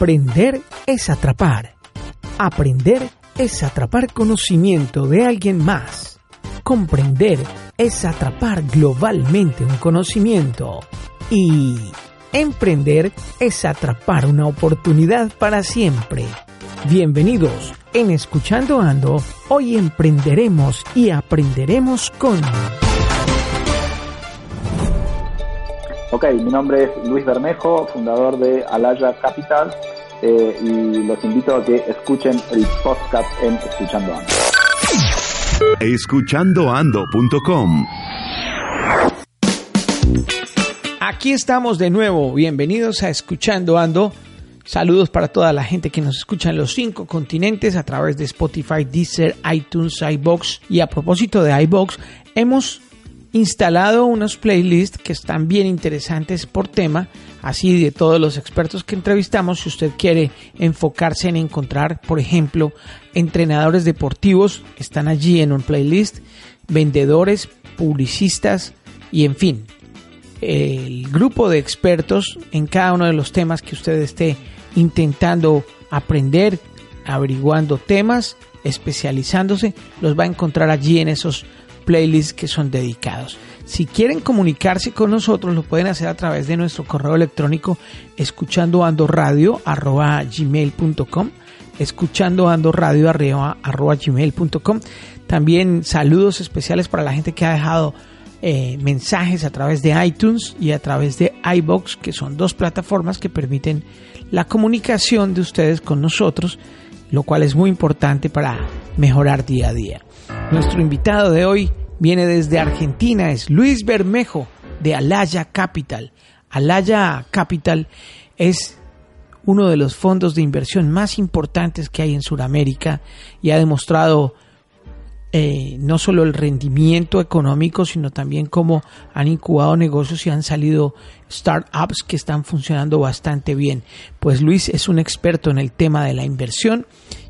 Emprender es atrapar. Aprender es atrapar conocimiento de alguien más. Comprender es atrapar globalmente un conocimiento. Y emprender es atrapar una oportunidad para siempre. Bienvenidos en Escuchando Ando. Hoy emprenderemos y aprenderemos con... Ok, mi nombre es Luis Bermejo, fundador de Alaya Capital, eh, y los invito a que escuchen el podcast en Escuchando Ando. Escuchandoando.com Aquí estamos de nuevo, bienvenidos a Escuchando Ando. Saludos para toda la gente que nos escucha en los cinco continentes a través de Spotify, Deezer, iTunes, iBox. Y a propósito de iBox, hemos instalado unos playlists que están bien interesantes por tema, así de todos los expertos que entrevistamos. Si usted quiere enfocarse en encontrar, por ejemplo, entrenadores deportivos, están allí en un playlist, vendedores, publicistas y en fin, el grupo de expertos en cada uno de los temas que usted esté intentando aprender, averiguando temas, especializándose, los va a encontrar allí en esos playlists que son dedicados. Si quieren comunicarse con nosotros, lo pueden hacer a través de nuestro correo electrónico escuchando ando radio arroba gmail.com escuchando ando radio arroba, arroba gmail.com también saludos especiales para la gente que ha dejado eh, mensajes a través de iTunes y a través de iBox que son dos plataformas que permiten la comunicación de ustedes con nosotros lo cual es muy importante para mejorar día a día nuestro invitado de hoy viene desde Argentina, es Luis Bermejo de Alaya Capital. Alaya Capital es uno de los fondos de inversión más importantes que hay en Sudamérica y ha demostrado eh, no solo el rendimiento económico, sino también cómo han incubado negocios y han salido startups que están funcionando bastante bien. Pues Luis es un experto en el tema de la inversión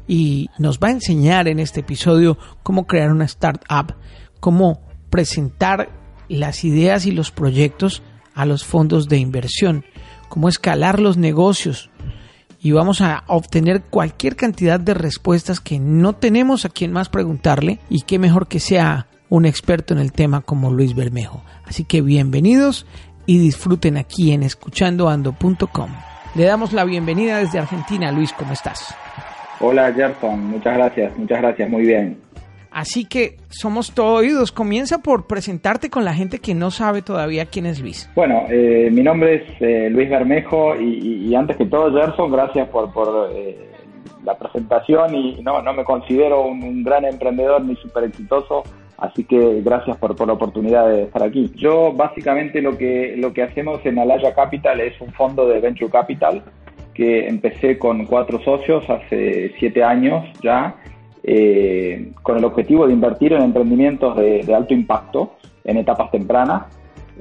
y nos va a enseñar en este episodio cómo crear una startup, cómo presentar las ideas y los proyectos a los fondos de inversión, cómo escalar los negocios y vamos a obtener cualquier cantidad de respuestas que no tenemos a quien más preguntarle y qué mejor que sea un experto en el tema como Luis Bermejo. Así que bienvenidos y disfruten aquí en escuchandoando.com. Le damos la bienvenida desde Argentina. Luis, ¿cómo estás? Hola Gerson, muchas gracias, muchas gracias, muy bien. Así que somos todo oídos. Comienza por presentarte con la gente que no sabe todavía quién es Luis. Bueno, eh, mi nombre es eh, Luis Bermejo y, antes que todo Gerson, gracias por, por eh, la presentación y no, no me considero un, gran emprendedor ni súper exitoso, así que gracias por, por, la oportunidad de estar aquí. Yo básicamente lo que, lo que hacemos en Alaya Capital es un fondo de Venture Capital que empecé con cuatro socios hace siete años ya, eh, con el objetivo de invertir en emprendimientos de, alto impacto en etapas tempranas,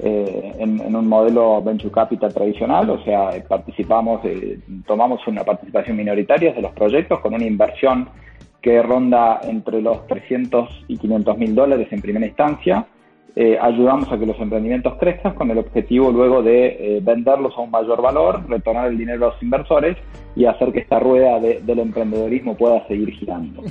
eh, en, un modelo venture capital tradicional, o sea, participamos, eh, tomamos una participación minoritaria de los proyectos con una inversión que ronda entre los 300 y 500 mil dólares en primera instancia eh, ayudamos a que los emprendimientos crezcan con el objetivo luego de eh, venderlos a un mayor valor, retornar el dinero a los inversores y hacer que esta rueda del emprendedorismo pueda seguir girando.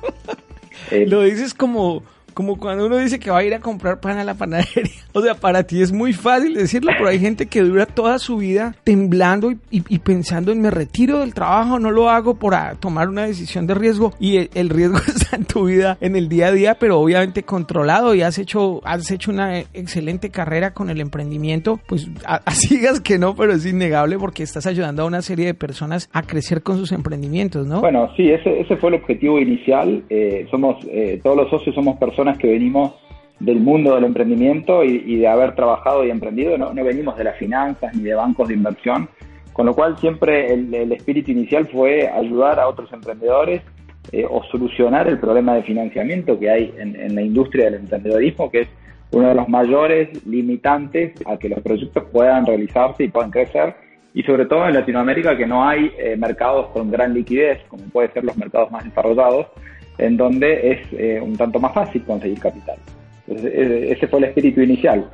Lo dices como como cuando uno dice que va a ir a comprar pan a la panadería. O sea, para ti es muy fácil decirlo, pero hay gente que dura toda su vida temblando y, pensando en me retiro del trabajo, no lo hago por tomar una decisión de riesgo. Y el, riesgo está en tu vida en el día a día, pero obviamente controlado y has hecho, has hecho una excelente carrera con el emprendimiento. Pues así digas que no, pero es innegable porque estás ayudando a una serie de personas a crecer con sus emprendimientos, ¿no? Bueno, sí, ese, ese fue el objetivo inicial. Eh, somos, eh, todos los socios somos personas que venimos del mundo del emprendimiento y, de haber trabajado y emprendido, no, venimos de las finanzas ni de bancos de inversión, con lo cual siempre el, espíritu inicial fue ayudar a otros emprendedores eh, o solucionar el problema de financiamiento que hay en, la industria del emprendedorismo, que es uno de los mayores limitantes a que los proyectos puedan realizarse y puedan crecer, y sobre todo en Latinoamérica que no hay eh, mercados con gran liquidez, como pueden ser los mercados más desarrollados, en donde es eh, un tanto más fácil conseguir capital. ese fue el espíritu inicial.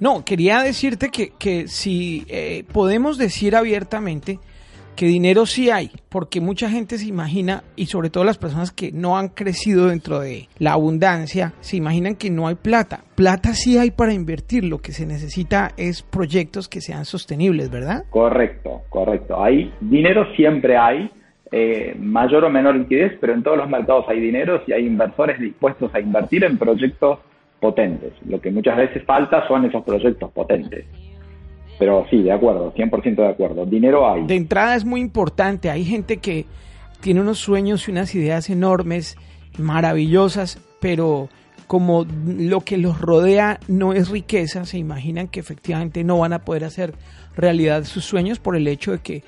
No, quería decirte que, que si eh, podemos decir abiertamente que dinero sí hay, porque mucha gente se imagina, y sobre todo las personas que no han crecido dentro de la abundancia, se imaginan que no hay plata. Plata sí hay para invertir, lo que se necesita es proyectos que sean sostenibles, ¿verdad? Correcto, correcto. Hay dinero siempre hay, eh, mayor o menor liquidez, pero en todos los mercados hay dinero y hay inversores dispuestos a invertir en proyectos potentes. Lo que muchas veces falta son esos proyectos potentes. Pero sí, de acuerdo, 100% de acuerdo. Dinero hay. De entrada es muy importante. Hay gente que tiene unos sueños y unas ideas enormes, maravillosas, pero como lo que los rodea no es riqueza, se imaginan que efectivamente no van a poder hacer realidad sus sueños por el hecho de que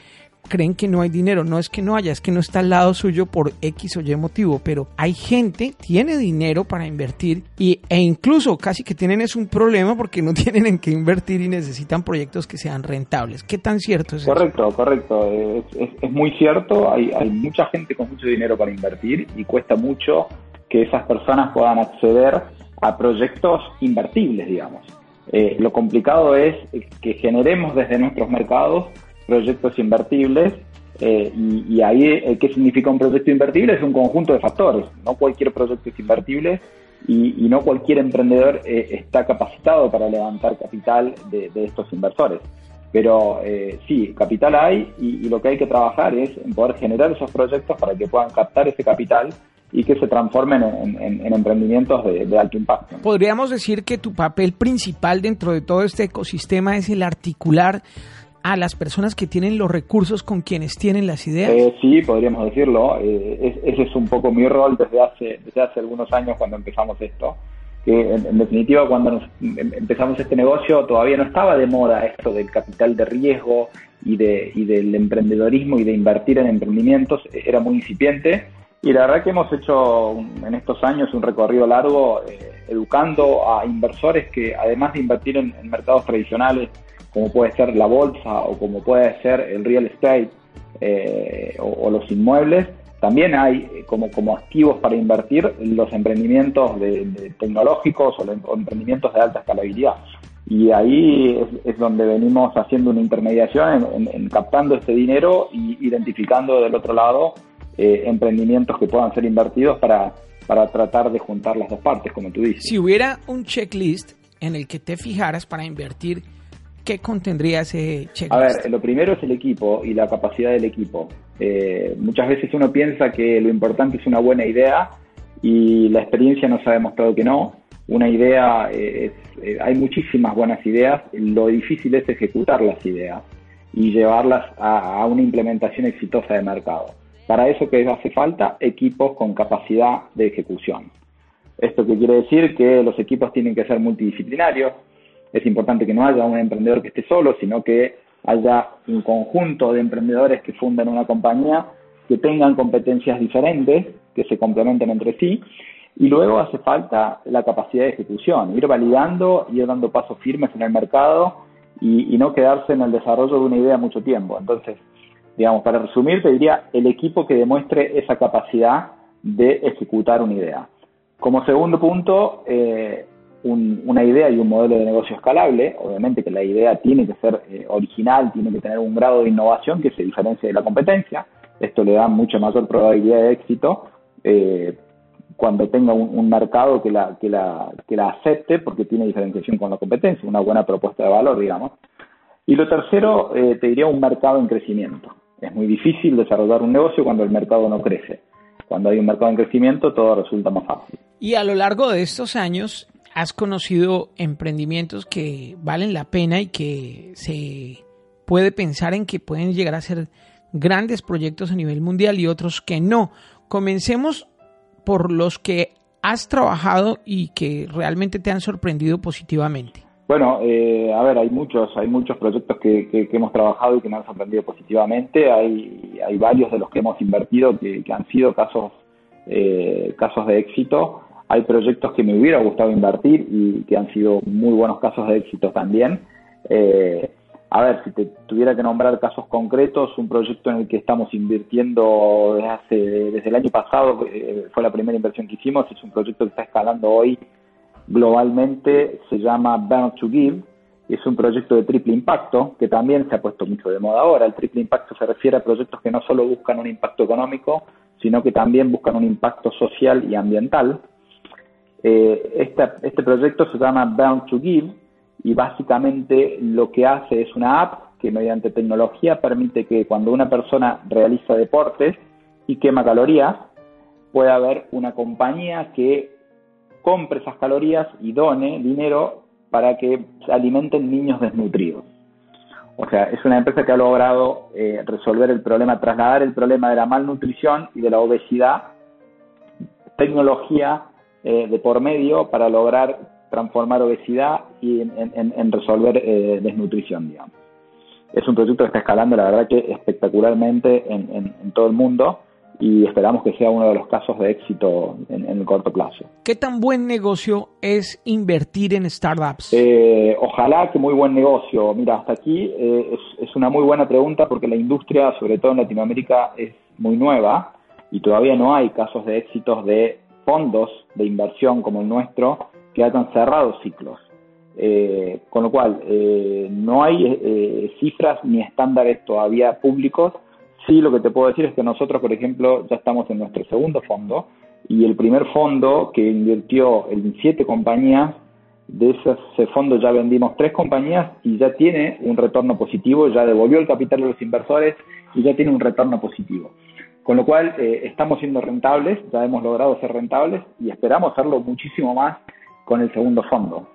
creen que no hay dinero. No es que no haya, es que no está al lado suyo por X o Y motivo, pero hay gente, tiene dinero para invertir y, e incluso casi que tienen es un problema porque no tienen en qué invertir y necesitan proyectos que sean rentables. ¿Qué tan cierto es correcto, eso? Correcto, correcto. Es, muy cierto. Hay, hay mucha gente con mucho dinero para invertir y cuesta mucho que esas personas puedan acceder a proyectos invertibles, digamos. Eh, lo complicado es que generemos desde nuestros mercados proyectos invertibles. Eh, y, ahí, eh, ¿qué significa un proyecto invertible? Es un conjunto de factores. No cualquier proyecto es invertible y, no cualquier emprendedor eh, está capacitado para levantar capital de, estos inversores. Pero sí, capital hay y, lo que hay que trabajar es en poder generar esos proyectos para que puedan captar ese capital y que se transformen en, emprendimientos de, alto impacto. Podríamos decir que tu papel principal dentro de todo este ecosistema es el articular a las personas que tienen los recursos con quienes tienen las ideas? Eh, sí, podríamos decirlo. Eh, ese es un poco mi rol desde hace, desde hace algunos años cuando empezamos esto. Que en, definitiva, cuando em, empezamos este negocio, todavía no estaba de moda esto del capital de riesgo y, de, y del emprendedorismo y de invertir en emprendimientos. Era muy incipiente. Y la verdad que hemos hecho en estos años un recorrido largo eh, educando a inversores que, además de invertir en mercados tradicionales, como puede ser la bolsa o como puede ser el real estate eh, o, los inmuebles, también hay eh, como, como activos para invertir los emprendimientos de, tecnológicos o emprendimientos de alta escalabilidad. Y ahí es, donde venimos haciendo una intermediación en, captando este dinero y identificando del otro lado eh, emprendimientos que puedan ser invertidos para, para tratar de juntar las dos partes, como tú dices. Si hubiera un checklist en el que te fijaras para invertir ¿qué contendría ese checklist? A ver, lo primero es el equipo y la capacidad del equipo. Eh, muchas veces uno piensa que lo importante es una buena idea y la experiencia nos ha demostrado que no. Una idea, eh, es, eh, hay muchísimas buenas ideas, lo difícil es ejecutar las ideas y llevarlas a, a una implementación exitosa de mercado. Para eso que hace falta equipos con capacidad de ejecución. Esto que quiere decir que los equipos tienen que ser multidisciplinarios, es importante que no haya un emprendedor que esté solo, sino que haya un conjunto de emprendedores que funden una compañía que tengan competencias diferentes, que se complementen entre sí, y luego hace falta la capacidad de ejecución, ir validando, ir dando pasos firmes en el mercado y, y no quedarse en el desarrollo de una idea mucho tiempo. Entonces, digamos, para resumir, te diría el equipo que demuestre esa capacidad de ejecutar una idea. Como segundo punto, eh, una idea y un modelo de negocio escalable, obviamente que la idea tiene que ser eh, original, tiene que tener un grado de innovación que se diferencie de la competencia. Esto le da mucha mayor probabilidad de éxito eh, cuando tenga un, mercado que la, que, la, que la acepte porque tiene diferenciación con la competencia, una buena propuesta de valor, digamos. Y lo tercero, eh, te diría un mercado en crecimiento. Es muy difícil desarrollar un negocio cuando el mercado no crece. Cuando hay un mercado en crecimiento, todo resulta más fácil. Y a lo largo de estos años, has conocido emprendimientos que valen la pena y que se puede pensar en que pueden llegar a ser grandes proyectos a nivel mundial y otros que no. Comencemos por los que has trabajado y que realmente te han sorprendido positivamente. Bueno, eh, a ver, hay muchos, hay muchos proyectos que, hemos trabajado y que nos han sorprendido positivamente. Hay, hay varios de los que hemos invertido que, han sido casos, eh, casos de éxito. Hay proyectos que me hubiera gustado invertir y que han sido muy buenos casos de éxito también. Eh, a ver, si te tuviera que nombrar casos concretos, un proyecto en el que estamos invirtiendo desde, hace, desde el año pasado, eh, fue la primera inversión que hicimos, es un proyecto que está escalando hoy globalmente, se llama Burn to Give, es un proyecto de triple impacto, que también se ha puesto mucho de moda ahora. El triple impacto se refiere a proyectos que no solo buscan un impacto económico, sino que también buscan un impacto social y ambiental. Eh, este proyecto se llama Bound to Give y básicamente lo que hace es una app que mediante tecnología permite que cuando una persona realiza deportes y quema calorías, pueda haber una compañía que compre esas calorías y done dinero para que se alimenten niños desnutridos. O sea, es una empresa que ha logrado eh, resolver el problema, trasladar el problema de la malnutrición y de la obesidad, tecnología eh, de por medio para lograr transformar obesidad y en, resolver eh, desnutrición, digamos. Es un proyecto que está escalando, la verdad que espectacularmente en todo el mundo y esperamos que sea uno de los casos de éxito en, el corto plazo. ¿Qué tan buen negocio es invertir en startups? Eh, ojalá que muy buen negocio. Mira, hasta aquí eh, es, una muy buena pregunta porque la industria, sobre todo en Latinoamérica, es muy nueva y todavía no hay casos de éxitos de fondos de inversión como el nuestro que hayan cerrado ciclos. Eh, con lo cual, no hay cifras ni estándares todavía públicos Sí, lo que te puedo decir es que nosotros, por ejemplo, ya estamos en nuestro segundo fondo y el primer fondo que invirtió en siete compañías, de ese fondo ya vendimos tres compañías y ya tiene un retorno positivo, ya devolvió el capital a los inversores y ya tiene un retorno positivo. Con lo cual, eh, estamos siendo rentables, ya hemos logrado ser rentables y esperamos hacerlo muchísimo más con el segundo fondo.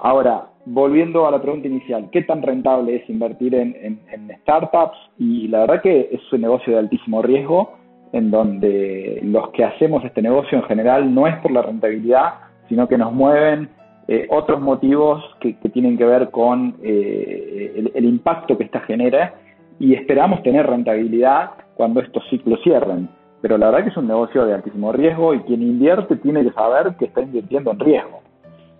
Ahora, volviendo a la pregunta inicial, ¿qué tan rentable es invertir en, startups? Y la verdad que es un negocio de altísimo riesgo, en donde los que hacemos este negocio en general no es por la rentabilidad, sino que nos mueven eh, otros motivos que, tienen que ver con eh, el, impacto que esta genera y esperamos tener rentabilidad cuando estos ciclos cierren. Pero la verdad que es un negocio de altísimo riesgo y quien invierte tiene que saber que está invirtiendo en riesgo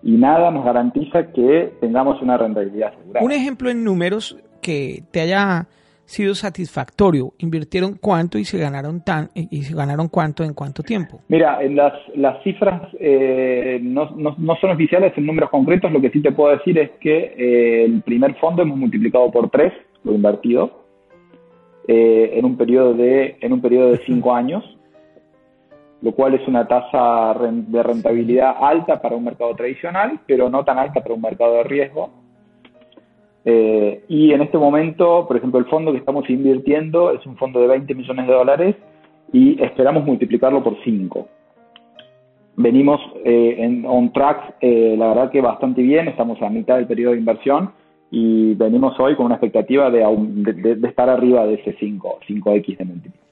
y nada nos garantiza que tengamos una rentabilidad asegurada. Un ejemplo en números que te haya sido satisfactorio. ¿Invirtieron cuánto y se ganaron tan y se ganaron cuánto en cuánto tiempo? Mira, en las, las cifras eh, no, no, son oficiales en números concretos. Lo que sí te puedo decir es que eh, el primer fondo hemos multiplicado por tres lo invertido eh, en un periodo de en un periodo de cinco años lo cual es una tasa de rentabilidad alta para un mercado tradicional, pero no tan alta para un mercado de riesgo. Eh, y en este momento, por ejemplo, el fondo que estamos invirtiendo es un fondo de 20 millones de dólares y esperamos multiplicarlo por 5. Venimos eh, en on track, eh, la verdad que bastante bien, estamos a mitad del periodo de inversión y venimos hoy con una expectativa de, de, estar arriba de ese 5, 5X de multiplicación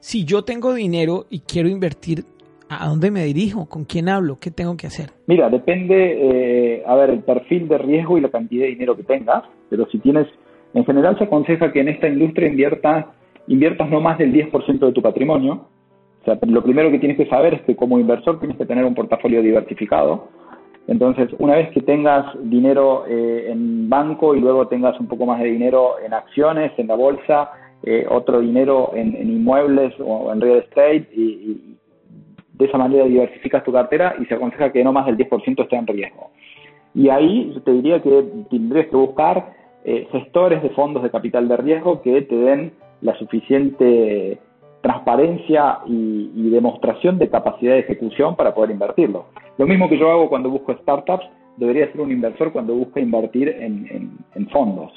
si yo tengo dinero y quiero invertir, ¿a dónde me dirijo? ¿Con quién hablo? ¿Qué tengo que hacer? Mira, depende, eh, a ver, el perfil de riesgo y la cantidad de dinero que tengas, pero si tienes, en general se aconseja que en esta industria inviertas, inviertas no más del 10% de tu patrimonio. O sea, lo primero que tienes que saber es que como inversor tienes que tener un portafolio diversificado. Entonces, una vez que tengas dinero eh, en banco y luego tengas un poco más de dinero en acciones, en la bolsa, eh, otro dinero en, inmuebles o en real estate y, de esa manera diversificas tu cartera y se aconseja que no más del 10% esté en riesgo. Y ahí yo te diría que tendrías que buscar eh, gestores de fondos de capital de riesgo que te den la suficiente transparencia y, demostración de capacidad de ejecución para poder invertirlo. Lo mismo que yo hago cuando busco startups, debería ser un inversor cuando busca invertir en fondos.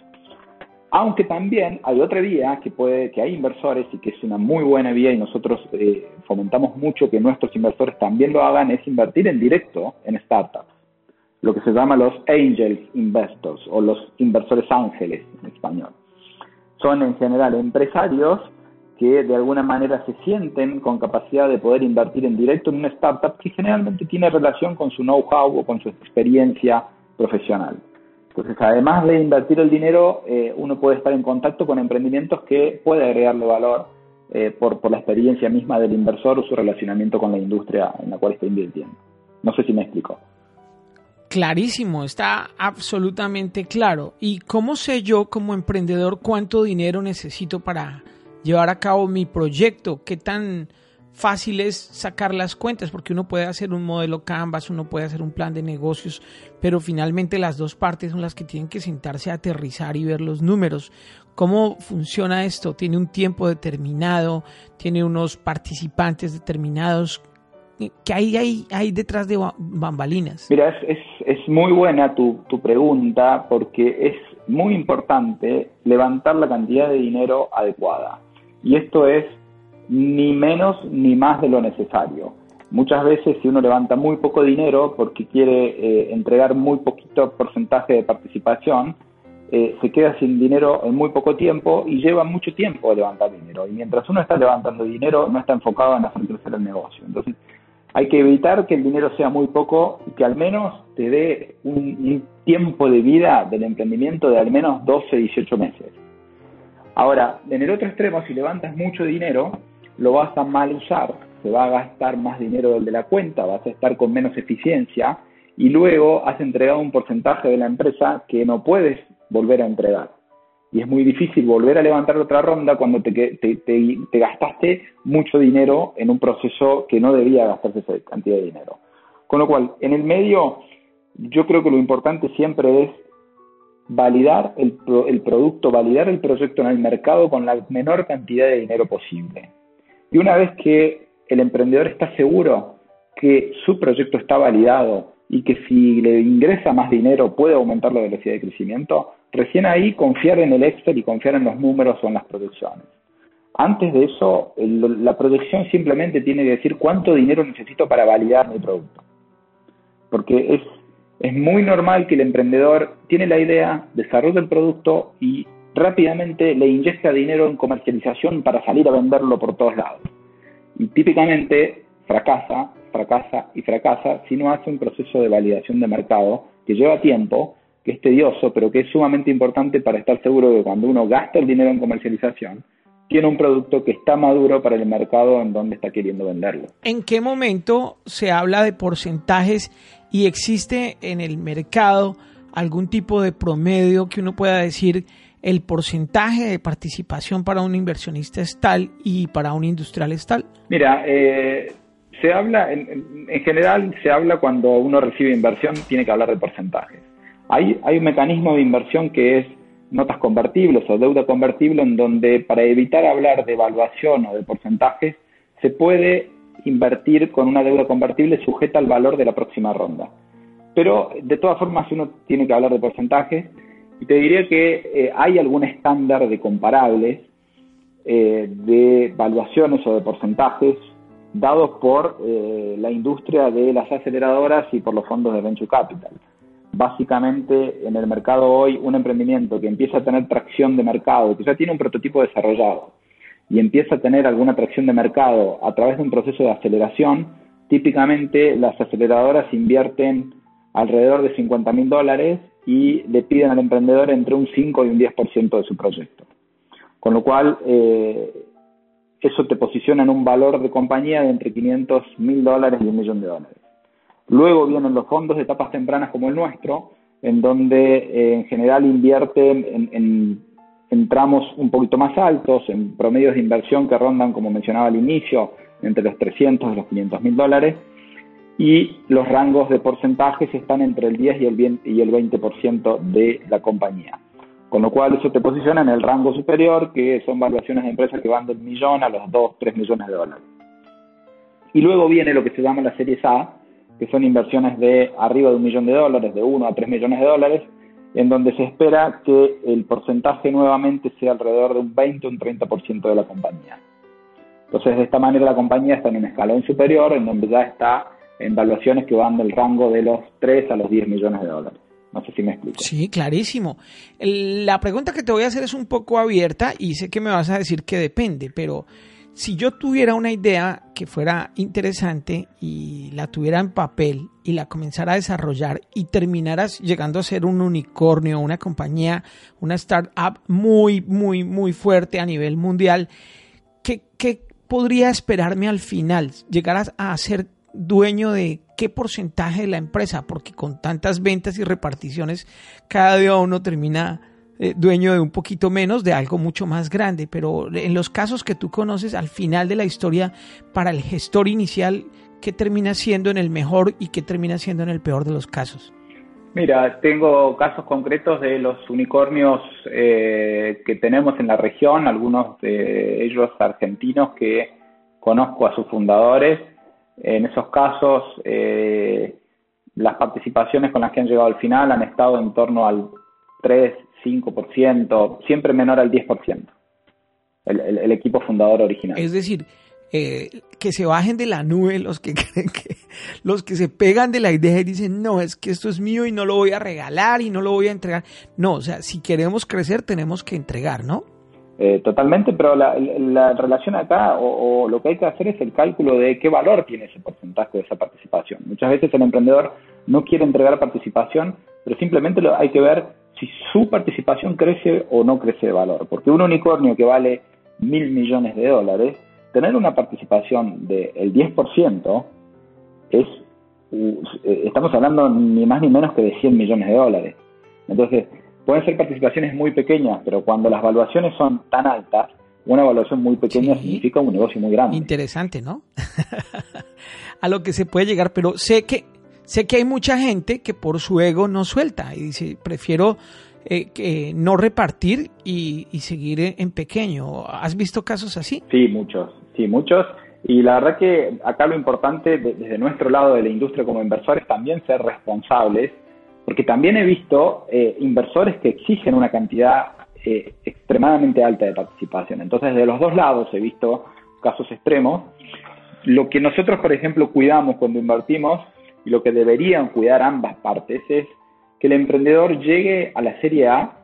Aunque también hay otra vía que puede, que hay inversores y que es una muy buena vía y nosotros eh, fomentamos mucho que nuestros inversores también lo hagan, es invertir en directo en startups, lo que se llama los angel investors o los inversores ángeles en español. Son en general empresarios que de alguna manera se sienten con capacidad de poder invertir en directo en una startup que generalmente tiene relación con su know-how o con su experiencia profesional. Entonces, además de invertir el dinero, eh, uno puede estar en contacto con emprendimientos que puede agregarle valor eh, por, por la experiencia misma del inversor o su relacionamiento con la industria en la cual está invirtiendo. No sé si me explico. Clarísimo, está absolutamente claro. ¿Y cómo sé yo como emprendedor cuánto dinero necesito para llevar a cabo mi proyecto? ¿Qué tan fácil es sacar las cuentas porque uno puede hacer un modelo Canvas, uno puede hacer un plan de negocios, pero finalmente las dos partes son las que tienen que sentarse a aterrizar y ver los números. ¿Cómo funciona esto? ¿Tiene un tiempo determinado? ¿Tiene unos participantes determinados? ¿Qué hay, hay, detrás de bambalinas? Mira, es, es, es muy buena tu, tu pregunta porque es muy importante levantar la cantidad de dinero adecuada. Y esto es ni menos ni más de lo necesario. Muchas veces si uno levanta muy poco dinero porque quiere eh, entregar muy poquito porcentaje de participación, eh, se queda sin dinero en muy poco tiempo y lleva mucho tiempo levantar dinero. Y mientras uno está levantando dinero, no está enfocado en hacer crecer el negocio. Entonces, hay que evitar que el dinero sea muy poco y que al menos te dé un, tiempo de vida del emprendimiento de al menos 12, 18 meses. Ahora, en el otro extremo, si levantas mucho dinero, lo vas a mal usar, se va a gastar más dinero del de la cuenta, vas a estar con menos eficiencia y luego has entregado un porcentaje de la empresa que no puedes volver a entregar. Y es muy difícil volver a levantar otra ronda cuando te, te, te, gastaste mucho dinero en un proceso que no debía gastarse esa cantidad de dinero. Con lo cual, en el medio, yo creo que lo importante siempre es validar el, el producto, validar el proyecto en el mercado con la menor cantidad de dinero posible. Y una vez que el emprendedor está seguro que su proyecto está validado y que si le ingresa más dinero puede aumentar la velocidad de crecimiento, recién ahí confiar en el Excel y confiar en los números o en las proyecciones. Antes de eso, la proyección simplemente tiene que decir cuánto dinero necesito para validar mi producto. Porque es, es muy normal que el emprendedor tiene la idea, desarrolla el producto y rápidamente le inyecta dinero en comercialización para salir a venderlo por todos lados. Y típicamente fracasa, fracasa y fracasa si no hace un proceso de validación de mercado que lleva tiempo, que es tedioso, pero que es sumamente importante para estar seguro de que cuando uno gasta el dinero en comercialización, tiene un producto que está maduro para el mercado en donde está queriendo venderlo. ¿En qué momento se habla de porcentajes y existe en el mercado algún tipo de promedio que uno pueda decir el porcentaje de participación para un inversionista es tal y para un industrial es tal? Mira, eh, se habla, en, general se habla cuando uno recibe inversión, tiene que hablar de porcentajes. Hay, hay un mecanismo de inversión que es notas convertibles o deuda convertible en donde para evitar hablar de evaluación o de porcentajes, se puede invertir con una deuda convertible sujeta al valor de la próxima ronda. Pero de todas formas uno tiene que hablar de porcentajes y te diría que eh, hay algún estándar de comparables eh, de evaluaciones o de porcentajes dados por eh, la industria de las aceleradoras y por los fondos de venture capital. Básicamente, en el mercado hoy, un emprendimiento que empieza a tener tracción de mercado, que ya tiene un prototipo desarrollado y empieza a tener alguna tracción de mercado a través de un proceso de aceleración, típicamente las aceleradoras invierten alrededor de 50 mil dólares y le piden al emprendedor entre un 5 y un 10% de su proyecto. Con lo cual, eh, eso te posiciona en un valor de compañía de entre 500 mil dólares y un millón de dólares. Luego vienen los fondos de etapas tempranas como el nuestro, en donde eh, en general invierten en, en, en, tramos un poquito más altos, en promedios de inversión que rondan, como mencionaba al inicio, entre los 300 y los 500 mil dólares, y los rangos de porcentajes están entre el 10 y el 20%, y el 20 de la compañía. Con lo cual eso te posiciona en el rango superior, que son valuaciones de empresas que van del millón a los 2, 3 millones de dólares. Y luego viene lo que se llama la serie A, que son inversiones de arriba de un millón de dólares, de 1 a 3 millones de dólares, en donde se espera que el porcentaje nuevamente sea alrededor de un 20 o un 30% de la compañía. Entonces, de esta manera la compañía está en un escalón superior, en donde ya está en valuaciones que van del rango de los 3 a los 10 millones de dólares. No sé si me explico. Sí, clarísimo. La pregunta que te voy a hacer es un poco abierta y sé que me vas a decir que depende, pero si yo tuviera una idea que fuera interesante y la tuviera en papel y la comenzara a desarrollar y terminaras llegando a ser un unicornio, una compañía, una startup muy, muy, muy fuerte a nivel mundial, ¿qué, podría esperarme al final? ¿Llegar a ser dueño de qué porcentaje de la empresa, porque con tantas ventas y reparticiones, cada día uno termina eh, dueño de un poquito menos de algo mucho más grande. Pero en los casos que tú conoces, al final de la historia, para el gestor inicial, ¿qué termina siendo en el mejor y qué termina siendo en el peor de los casos? Mira, tengo casos concretos de los unicornios eh, que tenemos en la región, algunos de ellos argentinos que conozco a sus fundadores. En esos casos, eh, las participaciones con las que han llegado al final han estado en torno al 3, 5%, siempre menor al 10%, el, el equipo fundador original. Es decir, eh, que se bajen de la nube los que creen que los que se pegan de la idea y dicen no es que esto es mío y no lo voy a regalar y no lo voy a entregar no o sea si queremos crecer tenemos que entregar no eh, totalmente pero la, relación acá o, lo que hay que hacer es el cálculo de qué valor tiene ese porcentaje de esa participación muchas veces el emprendedor no quiere entregar participación pero simplemente hay que ver si su participación crece o no crece de valor porque un unicornio que vale mil millones de dólares tener una participación del 10% es, estamos hablando ni más ni menos que de 100 millones de dólares. Entonces, pueden ser participaciones muy pequeñas, pero cuando las valuaciones son tan altas, una evaluación muy pequeña significa un negocio muy grande. Interesante, ¿no? a lo que se puede llegar, pero sé que sé que hay mucha gente que por su ego no suelta y dice, prefiero eh, no repartir y, seguir en pequeño. ¿Has visto casos así? Sí, muchos. Sí, muchos. Y la verdad que acá lo importante desde nuestro lado de la industria como inversores también ser responsables, porque también he visto eh, inversores que exigen una cantidad eh, extremadamente alta de participación. Entonces, de los dos lados he visto casos extremos. Lo que nosotros, por ejemplo, cuidamos cuando invertimos y lo que deberían cuidar ambas partes es que el emprendedor llegue a la serie A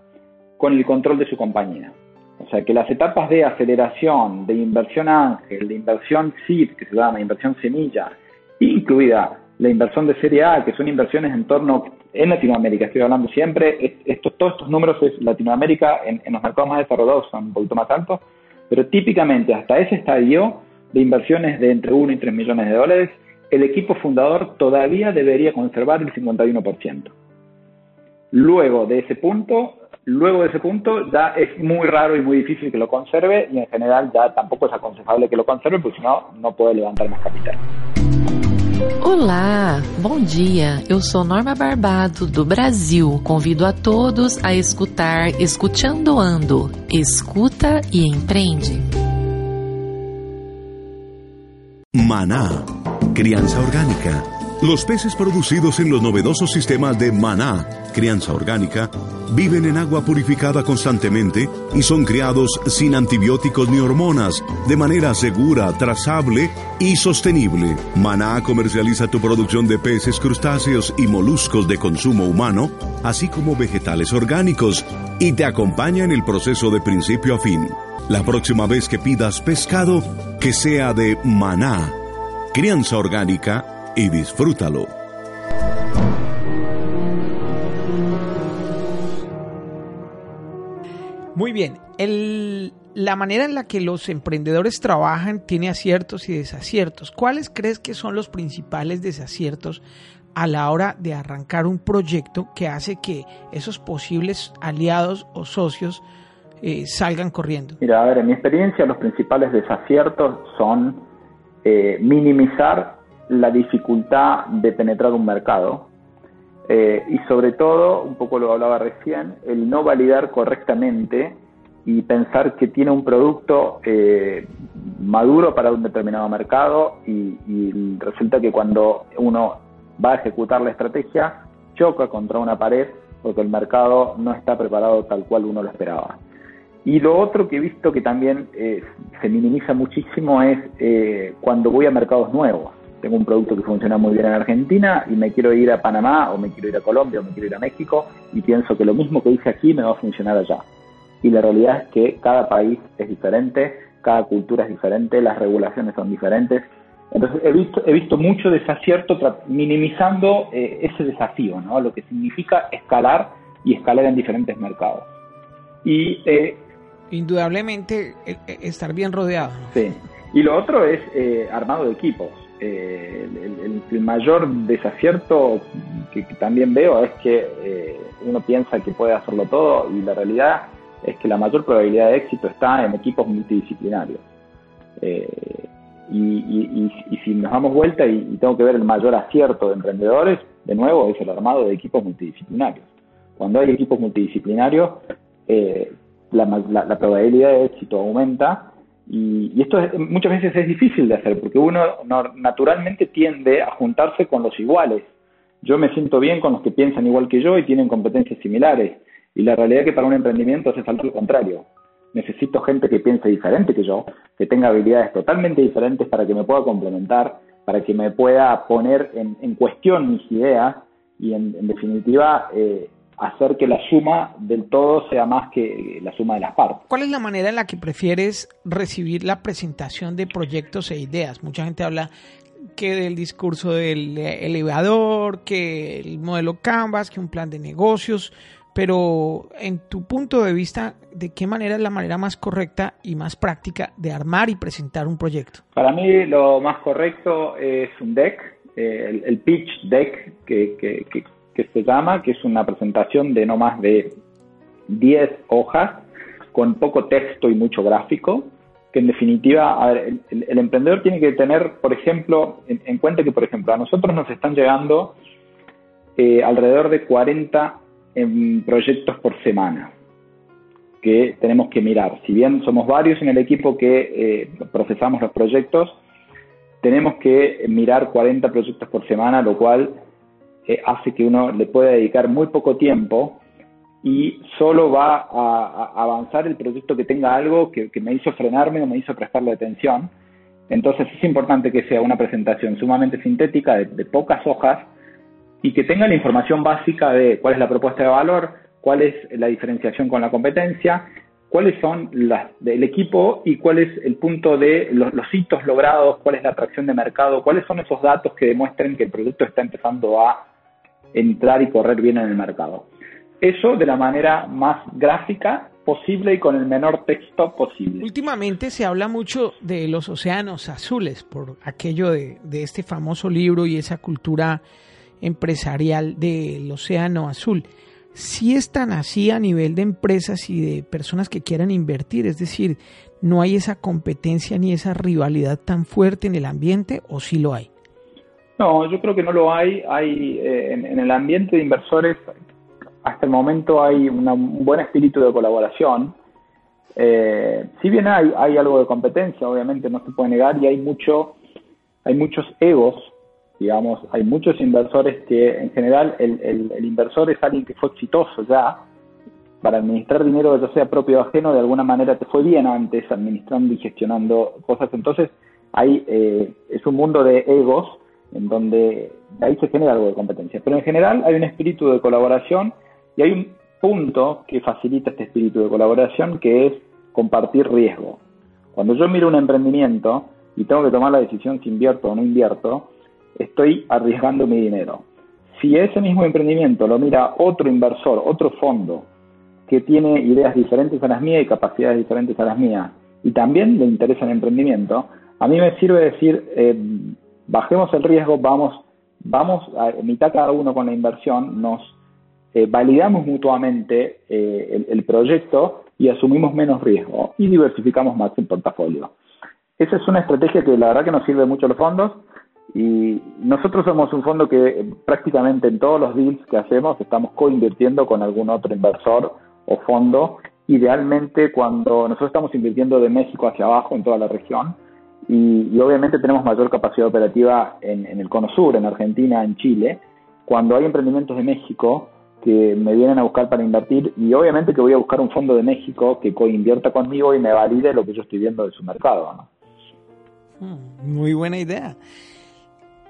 con el control de su compañía. O sea, que las etapas de aceleración, de inversión ángel, de inversión SID, que se llama inversión semilla, incluida la inversión de Serie A, que son inversiones en torno, en Latinoamérica, estoy hablando siempre, estos, todos estos números es Latinoamérica, en, los mercados más desarrollados son un poquito más altos, pero típicamente hasta ese estadio de inversiones de entre 1 y 3 millones de dólares, el equipo fundador todavía debería conservar el 51%. Luego de ese punto, Luego de ese punto ya es muy raro y muy difícil que lo conserve y en general ya tampoco es aconsejable que lo conserve porque si no, no puede levantar más capital. Olá, bom dia. Eu sou Norma Barbado do Brasil. Convido a todos a escutar Escutando Ando. Escuta e empreende. Maná, criança orgânica. Los peces producidos en los novedosos sistemas de Maná crianza orgánica, viven en agua purificada constantemente y son criados sin antibióticos ni hormonas, de manera segura, trazable y sostenible. Maná comercializa tu producción de peces, crustáceos y moluscos de consumo humano, así como vegetales orgánicos, y te acompaña en el proceso de principio a fin. La próxima vez que pidas pescado, que sea de maná, crianza orgánica y disfrútalo. Muy bien, la manera en la que los emprendedores trabajan tiene aciertos y desaciertos. ¿Cuáles crees que son los principales desaciertos a la hora de arrancar un proyecto que hace que esos posibles aliados o socios eh, salgan corriendo? Mira, a ver, en mi experiencia los principales desaciertos son eh, minimizar la dificultad de penetrar un mercado eh, y sobre todo, un poco lo hablaba recién, el no validar correctamente y pensar que tiene un producto eh, maduro para un determinado mercado y, resulta que cuando uno va a ejecutar la estrategia choca contra una pared porque el mercado no está preparado tal cual uno lo esperaba. Y lo otro que he visto que también eh, se minimiza muchísimo es cuando voy a mercados nuevos tengo un producto que funciona muy bien en Argentina y me quiero ir a Panamá o me quiero ir a Colombia o me quiero ir a México y pienso que lo mismo que hice aquí me va a funcionar allá. Y la realidad es que cada país es diferente, cada cultura es diferente, las regulaciones son diferentes. Entonces he visto, he visto mucho desacierto minimizando eh, ese desafío, ¿no? lo que significa escalar y escalar en diferentes mercados. Y eh, indudablemente eh, estar bien rodeado. Sí. Y lo otro es armado de equipos. Eh, el, mayor desacierto que, también veo es que eh, uno piensa que puede hacerlo todo y la realidad es que la mayor probabilidad de éxito está en equipos multidisciplinarios. Eh, y, si nos damos vuelta y, tengo que ver el mayor acierto de emprendedores, de nuevo es el armado de equipos multidisciplinarios. Cuando hay equipos multidisciplinarios, eh, la, probabilidad de éxito aumenta y, esto muchas veces es difícil de hacer porque uno naturalmente tiende a juntarse con los iguales. Yo me siento bien con los que piensan igual que yo y tienen competencias similares. Y la realidad es que para un emprendimiento hace falta lo contrario. Necesito gente que piense diferente que yo, que tenga habilidades totalmente diferentes para que me pueda complementar, para que me pueda poner en, cuestión mis ideas y en, definitiva eh, hacer que la suma del todo sea más que la suma de las partes. ¿Cuál es la manera en la que prefieres recibir la presentación de proyectos e ideas? Mucha gente habla que del discurso del elevador, que el modelo Canvas, que un plan de negocios, pero en tu punto de vista, ¿de qué manera es la manera más correcta y más práctica de armar y presentar un proyecto? Para mí lo más correcto es un deck, eh, el, pitch deck que, que, se llama, que es una presentación de no más de 10 hojas con poco texto y mucho gráfico, que en definitiva, el, emprendedor tiene que tener, por ejemplo, en, cuenta que, por ejemplo, a nosotros nos están llegando eh, alrededor de 40 en proyectos por semana que tenemos que mirar. Si bien somos varios en el equipo que eh, procesamos los proyectos, tenemos que mirar 40 proyectos por semana, lo cual eh, hace que uno le pueda dedicar muy poco tiempo y solo va a, avanzar el proyecto que tenga algo que, me hizo frenarme o me hizo prestarle atención. Entonces es importante que sea una presentación sumamente sintética de pocas hojas, y que tenga la información básica de cuál es la propuesta de valor, cuál es la diferenciación con la competencia, cuáles son las del equipo y cuál es el punto de los, hitos logrados, cuál es la atracción de mercado, cuáles son esos datos que demuestren que el producto está empezando a entrar y correr bien en el mercado. Eso de la manera más gráfica posible y con el menor texto posible. Últimamente se habla mucho de los océanos azules por aquello de, este famoso libro y esa cultura empresarial del Océano Azul. Si es tan así a nivel de empresas y de personas que quieran invertir, es decir, no hay esa competencia ni esa rivalidad tan fuerte en el ambiente o sí lo hay. No, yo creo que no lo hay. Hay eh, en, el ambiente de inversores hasta el momento hay un buen espíritu de colaboración. Eh, si bien hay, hay algo de competencia, obviamente no se puede negar y hay mucho, hay muchos egos Digamos, hay muchos inversores que en general el, inversor es alguien que fue exitoso ya. Para administrar dinero, ya sea propio o ajeno, de alguna manera te fue bien antes administrando y gestionando cosas. Entonces, hay, eh, es un mundo de egos en donde ahí se genera algo de competencia. Pero en general hay un espíritu de colaboración y hay un punto que facilita este espíritu de colaboración que es compartir riesgo. Cuando yo miro un emprendimiento y tengo que tomar la decisión si invierto o no invierto, estoy arriesgando mi dinero. Si ese mismo emprendimiento lo mira otro inversor, otro fondo, que tiene ideas diferentes a las mías y capacidades diferentes a las mías, y también le interesa el emprendimiento, a mí me sirve decir, eh, bajemos el riesgo, vamos, vamos a mitad cada uno con la inversión, nos eh, validamos mutuamente eh, el, proyecto y asumimos menos riesgo y diversificamos más el portafolio. Esa es una estrategia que la verdad que nos sirve mucho los fondos y nosotros somos un fondo que prácticamente en todos los deals que hacemos estamos co-invirtiendo con algún otro inversor o fondo. Idealmente cuando nosotros estamos invirtiendo de México hacia abajo en toda la región y, obviamente tenemos mayor capacidad operativa en, el Cono Sur, en Argentina, en Chile. Cuando hay emprendimientos de México que me vienen a buscar para invertir y obviamente que voy a buscar un fondo de México que co-invierta conmigo y me valide lo que yo estoy viendo de su mercado. Hmm, muy buena idea.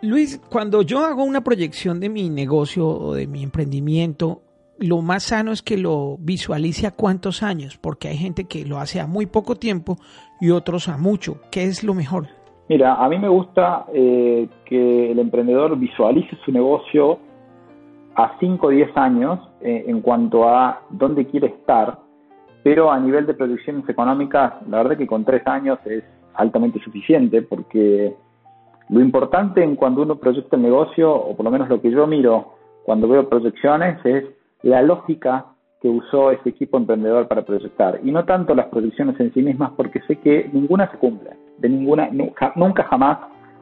Luis, cuando yo hago una proyección de mi negocio o de mi emprendimiento, lo más sano es que lo visualice a cuántos años, porque hay gente que lo hace a muy poco tiempo y otros a mucho. ¿Qué es lo mejor? Mira, a mí me gusta eh, que el emprendedor visualice su negocio a 5 o 10 años eh, en cuanto a dónde quiere estar, pero a nivel de proyecciones económicas, la verdad que con 3 años es altamente suficiente porque lo importante en cuando uno proyecta el negocio, o por lo menos lo que yo miro cuando veo proyecciones, es la lógica que usó ese equipo emprendedor para proyectar y no tanto las proyecciones en sí mismas porque sé que ninguna se cumple, de ninguna, nunca, nunca jamás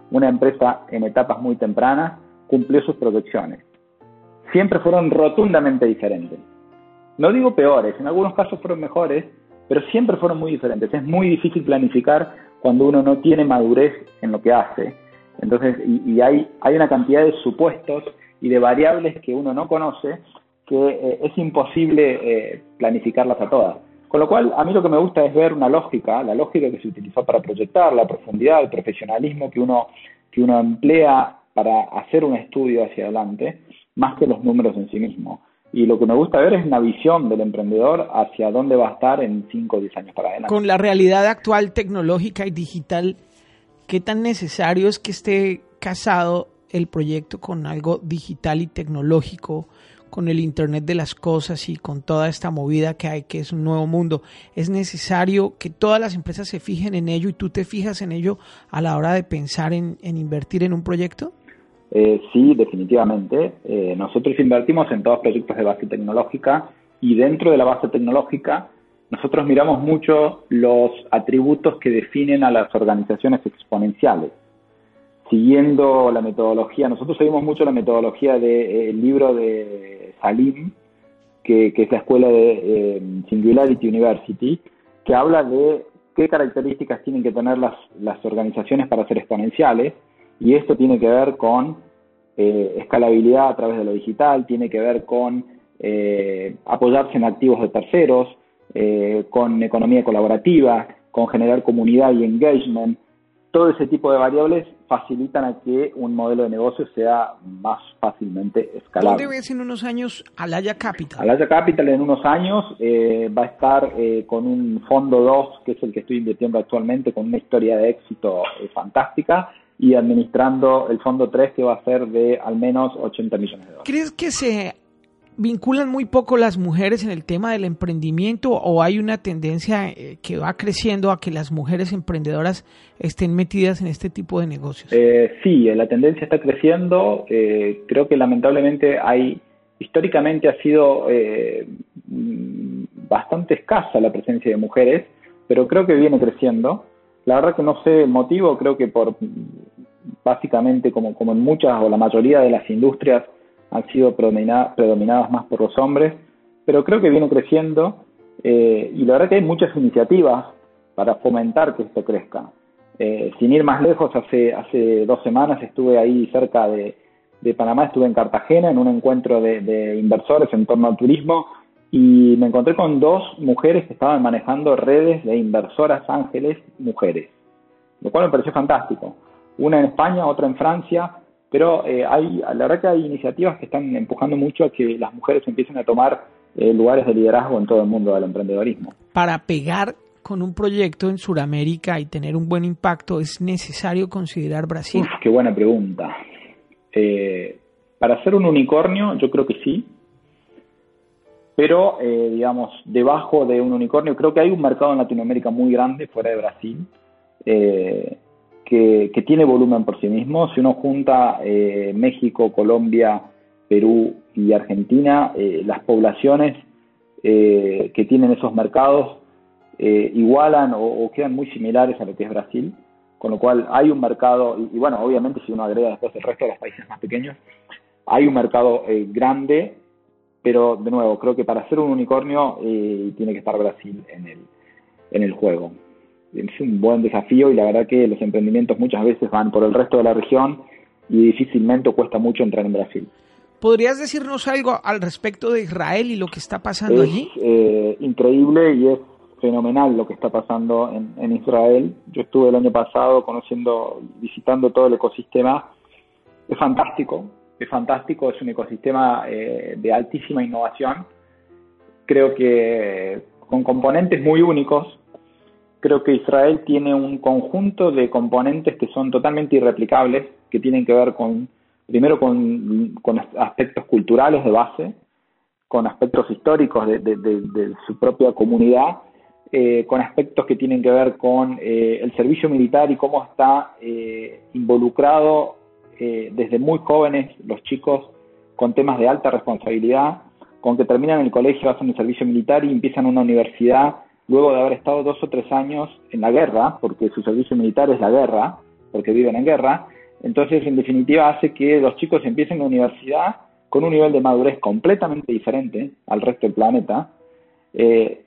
una empresa en etapas muy tempranas cumplió sus proyecciones. Siempre fueron rotundamente diferentes. No digo peores, en algunos casos fueron mejores, pero siempre fueron muy diferentes. Es muy difícil planificar cuando uno no tiene madurez en lo que hace. Entonces, y, hay, hay una cantidad de supuestos y de variables que uno no conoce que eh, es imposible eh, planificarlas a todas. Con lo cual, a mí lo que me gusta es ver una lógica, la lógica que se utilizó para proyectar, la profundidad, el profesionalismo que uno, que uno emplea para hacer un estudio hacia adelante, más que los números en sí mismos. Y lo que me gusta ver es una visión del emprendedor hacia dónde va a estar en 5 o 10 años para adelante. Con la realidad actual tecnológica y digital, ¿qué tan necesario es que esté casado el proyecto con algo digital y tecnológico? Con el Internet de las Cosas y con toda esta movida que hay, que es un nuevo mundo. Es necesario que todas las empresas se fijen en ello y tú te fijas en ello a la hora de pensar en, invertir en un proyecto. Eh, sí, definitivamente. Eh, nosotros invertimos en todos proyectos de base tecnológica y dentro de la base tecnológica nosotros miramos mucho los atributos que definen a las organizaciones exponenciales siguiendo la metodología, nosotros seguimos mucho la metodología del de, eh, libro de Salim, que, es la escuela de eh, Singularity University, que habla de qué características tienen que tener las, las organizaciones para ser exponenciales, y esto tiene que ver con eh, escalabilidad a través de lo digital, tiene que ver con apoyarse en activos de terceros, con economía colaborativa, con generar comunidad y engagement, todo ese tipo de variables facilitan a que un modelo de negocio sea más fácilmente escalable. ¿Dónde ves en unos años Alaya Capital? Alaya Capital en unos años eh, va a estar eh, con un fondo 2, que es el que estoy invirtiendo actualmente, con una historia de éxito eh, fantástica, y administrando el fondo 3, que va a ser de al menos 80 millones de dólares. ¿Crees que se vinculan muy poco las mujeres en el tema del emprendimiento o hay una tendencia eh, que va creciendo a que las mujeres emprendedoras estén metidas en este tipo de negocios? Eh, sí, la tendencia está creciendo. Eh, creo que lamentablemente hay, históricamente ha sido eh, bastante escasa la presencia de mujeres, pero creo que viene creciendo. La verdad que no sé el motivo, creo que por básicamente como, como en muchas o la mayoría de las industrias, han sido predominadas más por los hombres, pero creo que viene creciendo eh, y la verdad que hay muchas iniciativas para fomentar que esto crezca. Eh, sin ir más lejos, hace, hace dos semanas estuve ahí cerca de, Panamá, estuve en Cartagena en un encuentro de, inversores en torno al turismo y me encontré con dos mujeres que estaban manejando redes de inversoras ángeles mujeres, lo cual me pareció fantástico. Una en España, otra en Francia, pero eh, hay, la verdad que hay iniciativas que están empujando mucho a que las mujeres empiecen a tomar eh, lugares de liderazgo en todo el mundo del emprendedorismo. Para pegar con un proyecto en Sudamérica y tener un buen impacto, ¿es necesario considerar Brasil? Uf, qué buena pregunta. Eh, para ser un unicornio, yo creo que sí. Pero, digamos, debajo de un unicornio, creo que hay un mercado en Latinoamérica muy grande fuera de Brasil. Eh, que, tiene volumen por sí mismo. Si uno junta eh, México, Colombia, Perú y Argentina, eh, las poblaciones eh, que tienen esos mercados igualan o, quedan muy similares a lo que es Brasil, con lo cual hay un mercado, y, bueno, obviamente si uno agrega después el resto de los países más pequeños, hay un mercado grande, pero de nuevo, creo que para ser un unicornio tiene que estar Brasil en el juego es un buen desafío y la verdad que los emprendimientos muchas veces van por el resto de la región y difícilmente cuesta mucho entrar en Brasil. ¿Podrías decirnos algo al respecto de Israel y lo que está pasando allí? Es eh, increíble y es fenomenal lo que está pasando en, Israel. Yo estuve el año pasado conociendo, visitando todo el ecosistema. Es fantástico, es fantástico, es un ecosistema eh, de altísima innovación. Creo que con componentes muy únicos, creo que Israel tiene un conjunto de componentes que son totalmente irreplicables, que tienen que ver con, primero con, aspectos culturales de base, con aspectos históricos de, su propia comunidad, eh, con aspectos que tienen que ver con eh, el servicio militar y cómo está eh, involucrado desde muy jóvenes los chicos con temas de alta responsabilidad, con que terminan el colegio, hacen el servicio militar y empiezan una universidad luego de haber estado dos o tres años en la guerra, porque su servicio militar es la guerra, porque viven en guerra. Entonces, en definitiva, hace que los chicos empiecen la universidad con un nivel de madurez completamente diferente al resto del planeta. Eh,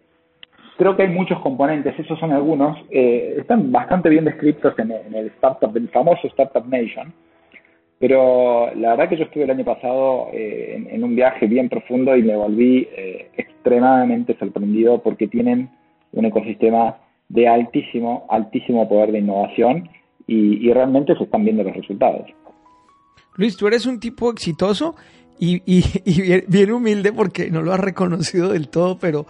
creo que hay muchos componentes, esos son algunos, eh, están bastante bien descritos en, el startup, el famoso Startup Nation, pero la verdad que yo estuve el año pasado eh, en, un viaje bien profundo y me volví extremadamente sorprendido porque tienen un ecosistema de altísimo, altísimo poder de innovación y, realmente se están viendo los resultados. Luis, tú eres un tipo exitoso y, bien, humilde porque no lo has reconocido del todo, pero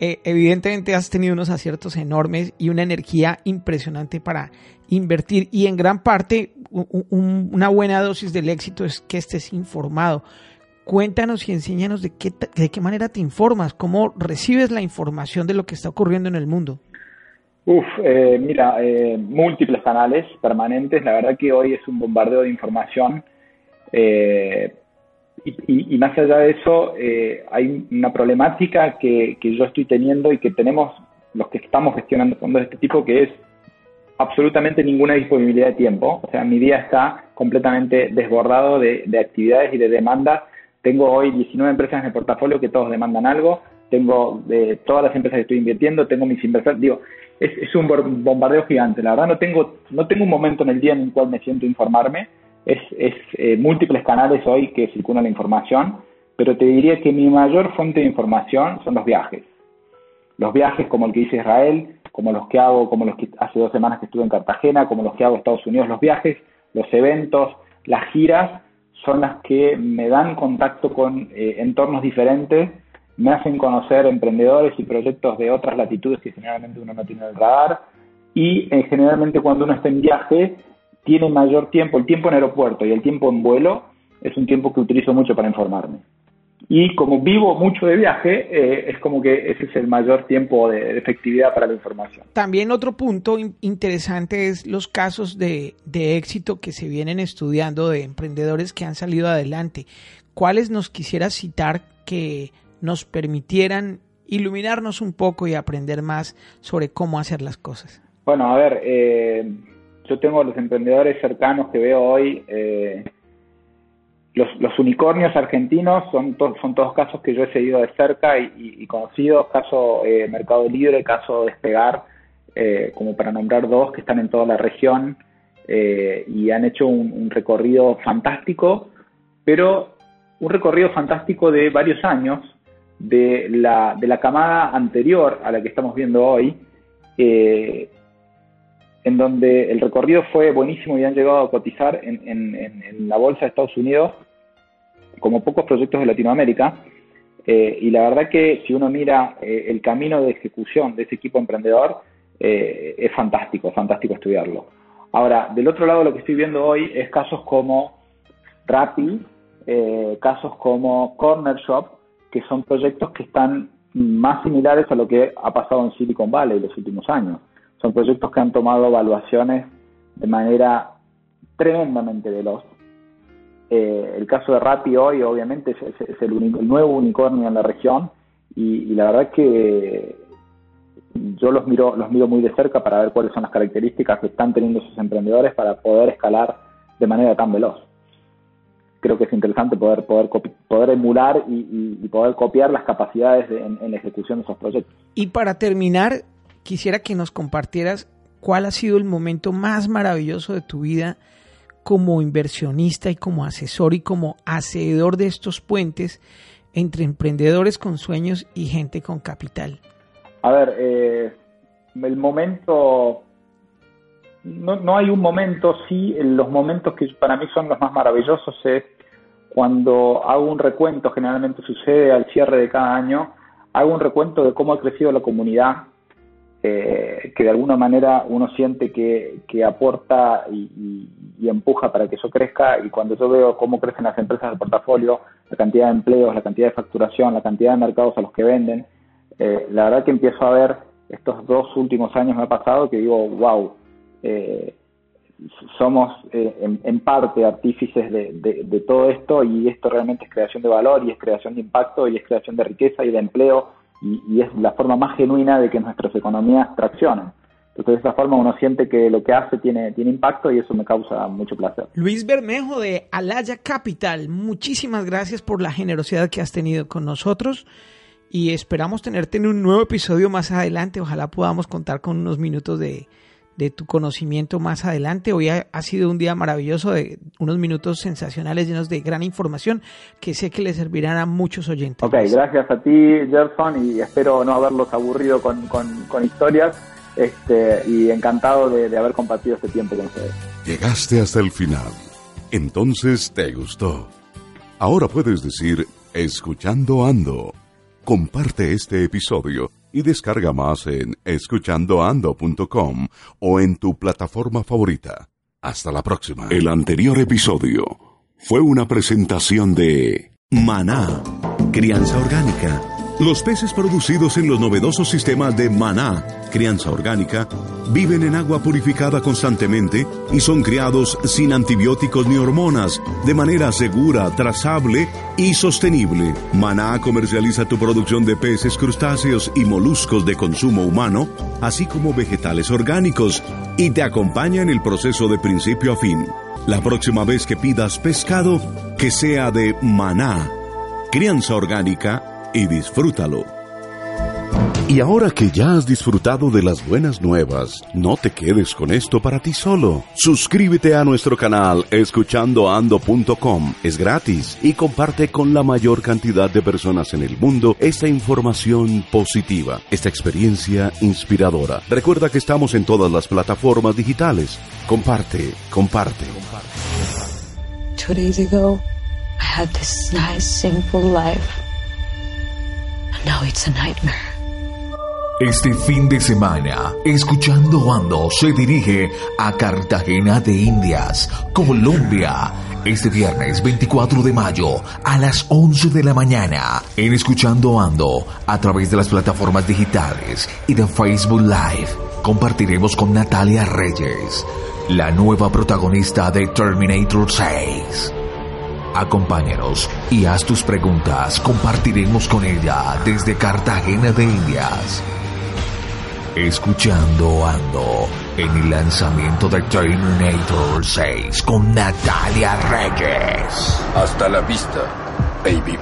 eh, evidentemente has tenido unos aciertos enormes y una energía impresionante para invertir y en gran parte una buena dosis del éxito es que estés informado. Cuéntanos y enséñanos de qué, de qué manera te informas, cómo recibes la información de lo que está ocurriendo en el mundo. Uf, eh, mira, eh, múltiples canales permanentes. La verdad que hoy es un bombardeo de información. Eh, y, más allá de eso, hay una problemática que, que, yo estoy teniendo y que tenemos los que estamos gestionando fondos de este tipo, que es absolutamente ninguna disponibilidad de tiempo. O sea, mi día está completamente desbordado de, de actividades y de demandas tengo hoy 19 empresas en el portafolio que todos demandan algo. Tengo de todas las empresas que estoy invirtiendo, tengo mis inversores. Digo, es, un bombardeo gigante. La verdad no tengo, no tengo un momento en el día en el cual me siento informarme. Es, es eh, múltiples canales hoy que circulan la información, pero te diría que mi mayor fuente de información son los viajes. Los viajes como el que hice Israel, como los que hago, como los que hace dos semanas que estuve en Cartagena, como los que hago Estados Unidos, los viajes, los eventos, las giras, son las que me dan contacto con eh, entornos diferentes, me hacen conocer emprendedores y proyectos de otras latitudes que generalmente uno no tiene en el radar y eh, generalmente cuando uno está en viaje tiene mayor tiempo, el tiempo en aeropuerto y el tiempo en vuelo es un tiempo que utilizo mucho para informarme. Y como vivo mucho de viaje, eh, es como que ese es el mayor tiempo de, efectividad para la información. También otro punto interesante es los casos de, éxito que se vienen estudiando de emprendedores que han salido adelante. ¿Cuáles nos quisiera citar que nos permitieran iluminarnos un poco y aprender más sobre cómo hacer las cosas? Bueno, a ver, eh, yo tengo los emprendedores cercanos que veo hoy. Eh, los, unicornios argentinos son, son todos casos que yo he seguido de cerca y, conocido, caso eh, Mercado Libre, caso Despegar, eh, como para nombrar dos que están en toda la región eh, y han hecho un, recorrido fantástico, pero un recorrido fantástico de varios años de la, de la camada anterior a la que estamos viendo hoy, en donde el recorrido fue buenísimo y han llegado a cotizar en, la bolsa de Estados Unidos como pocos proyectos de Latinoamérica. Eh, y la verdad que si uno mira eh, el camino de ejecución de ese equipo emprendedor, eh, es fantástico, fantástico estudiarlo. Ahora, del otro lado lo que estoy viendo hoy es casos como Rappi, casos como Corner Shop, que son proyectos que están más similares a lo que ha pasado en Silicon Valley los últimos años. Son proyectos que han tomado evaluaciones de manera tremendamente veloz eh, el caso de Rappi hoy, obviamente, es, el, nuevo unicornio en la región y, la verdad que yo los miro, los miro muy de cerca para ver cuáles son las características que están teniendo sus emprendedores para poder escalar de manera tan veloz. Creo que es interesante poder, poder, poder emular y, poder copiar las capacidades en, en la ejecución de esos proyectos. Y para terminar, quisiera que nos compartieras cuál ha sido el momento más maravilloso de tu vida como inversionista y como asesor y como hacedor de estos puentes entre emprendedores con sueños y gente con capital? A ver, eh, el momento, no, no hay un momento, sí, los momentos que para mí son los más maravillosos es cuando hago un recuento, generalmente sucede al cierre de cada año, hago un recuento de cómo ha crecido la comunidad, eh, que de alguna manera uno siente que, aporta y, empuja para que eso crezca. Y cuando yo veo cómo crecen las empresas del portafolio, la cantidad de empleos, la cantidad de facturación, la cantidad de mercados a los que venden, eh, la verdad que empiezo a ver estos dos últimos años me ha pasado que digo, wow, eh, somos eh, en, parte artífices de, todo esto y esto realmente es creación de valor y es creación de impacto y es creación de riqueza y de empleo y, es la forma más genuina de que nuestras economías traccionen. Entonces de esta forma uno siente que lo que hace tiene, tiene impacto y eso me causa mucho placer. Luis Bermejo de Alaya Capital, muchísimas gracias por la generosidad que has tenido con nosotros y esperamos tenerte en un nuevo episodio más adelante. Ojalá podamos contar con unos minutos de, de tu conocimiento más adelante. Hoy ha, sido un día maravilloso, de unos minutos sensacionales llenos de gran información que sé que le servirán a muchos oyentes. Ok, gracias a ti, Gerson, y espero no haberlos aburrido con, con, historias. Este, y encantado de, de haber compartido este tiempo con ustedes. Llegaste hasta el final. Entonces te gustó. Ahora puedes decir, escuchando ando comparte este episodio y descarga más en escuchandoando.com o en tu plataforma favorita. Hasta la próxima. El anterior episodio fue una presentación de Maná, crianza orgánica los peces producidos en los novedosos sistemas de maná, crianza orgánica, viven en agua purificada constantemente y son criados sin antibióticos ni hormonas, de manera segura, trazable y sostenible. Maná comercializa tu producción de peces, crustáceos y moluscos de consumo humano, así como vegetales orgánicos, y te acompaña en el proceso de principio a fin. La próxima vez que pidas pescado, que sea de maná, crianza orgánica, y disfrútalo. Y ahora que ya has disfrutado de las buenas nuevas, no te quedes con esto para ti solo. Suscríbete a nuestro canal escuchandoando.com. Es gratis y comparte con la mayor cantidad de personas en el mundo esta información positiva, esta experiencia inspiradora. Recuerda que estamos en todas las plataformas digitales. Comparte, comparte. Two days ago, I had this nice, simple life. Este fin de semana, Escuchando Ando se dirige a Cartagena de Indias, Colombia. Este viernes 24 de mayo a las 11 de la mañana en Escuchando Ando a través de las plataformas digitales y de Facebook Live compartiremos con Natalia Reyes, la nueva protagonista de Terminator 6 Acompáñanos y haz tus preguntas. Compartiremos con ella desde Cartagena de Indias. Escuchando Ando en el lanzamiento de Terminator 6 con Natalia Reyes. Hasta la vista, baby.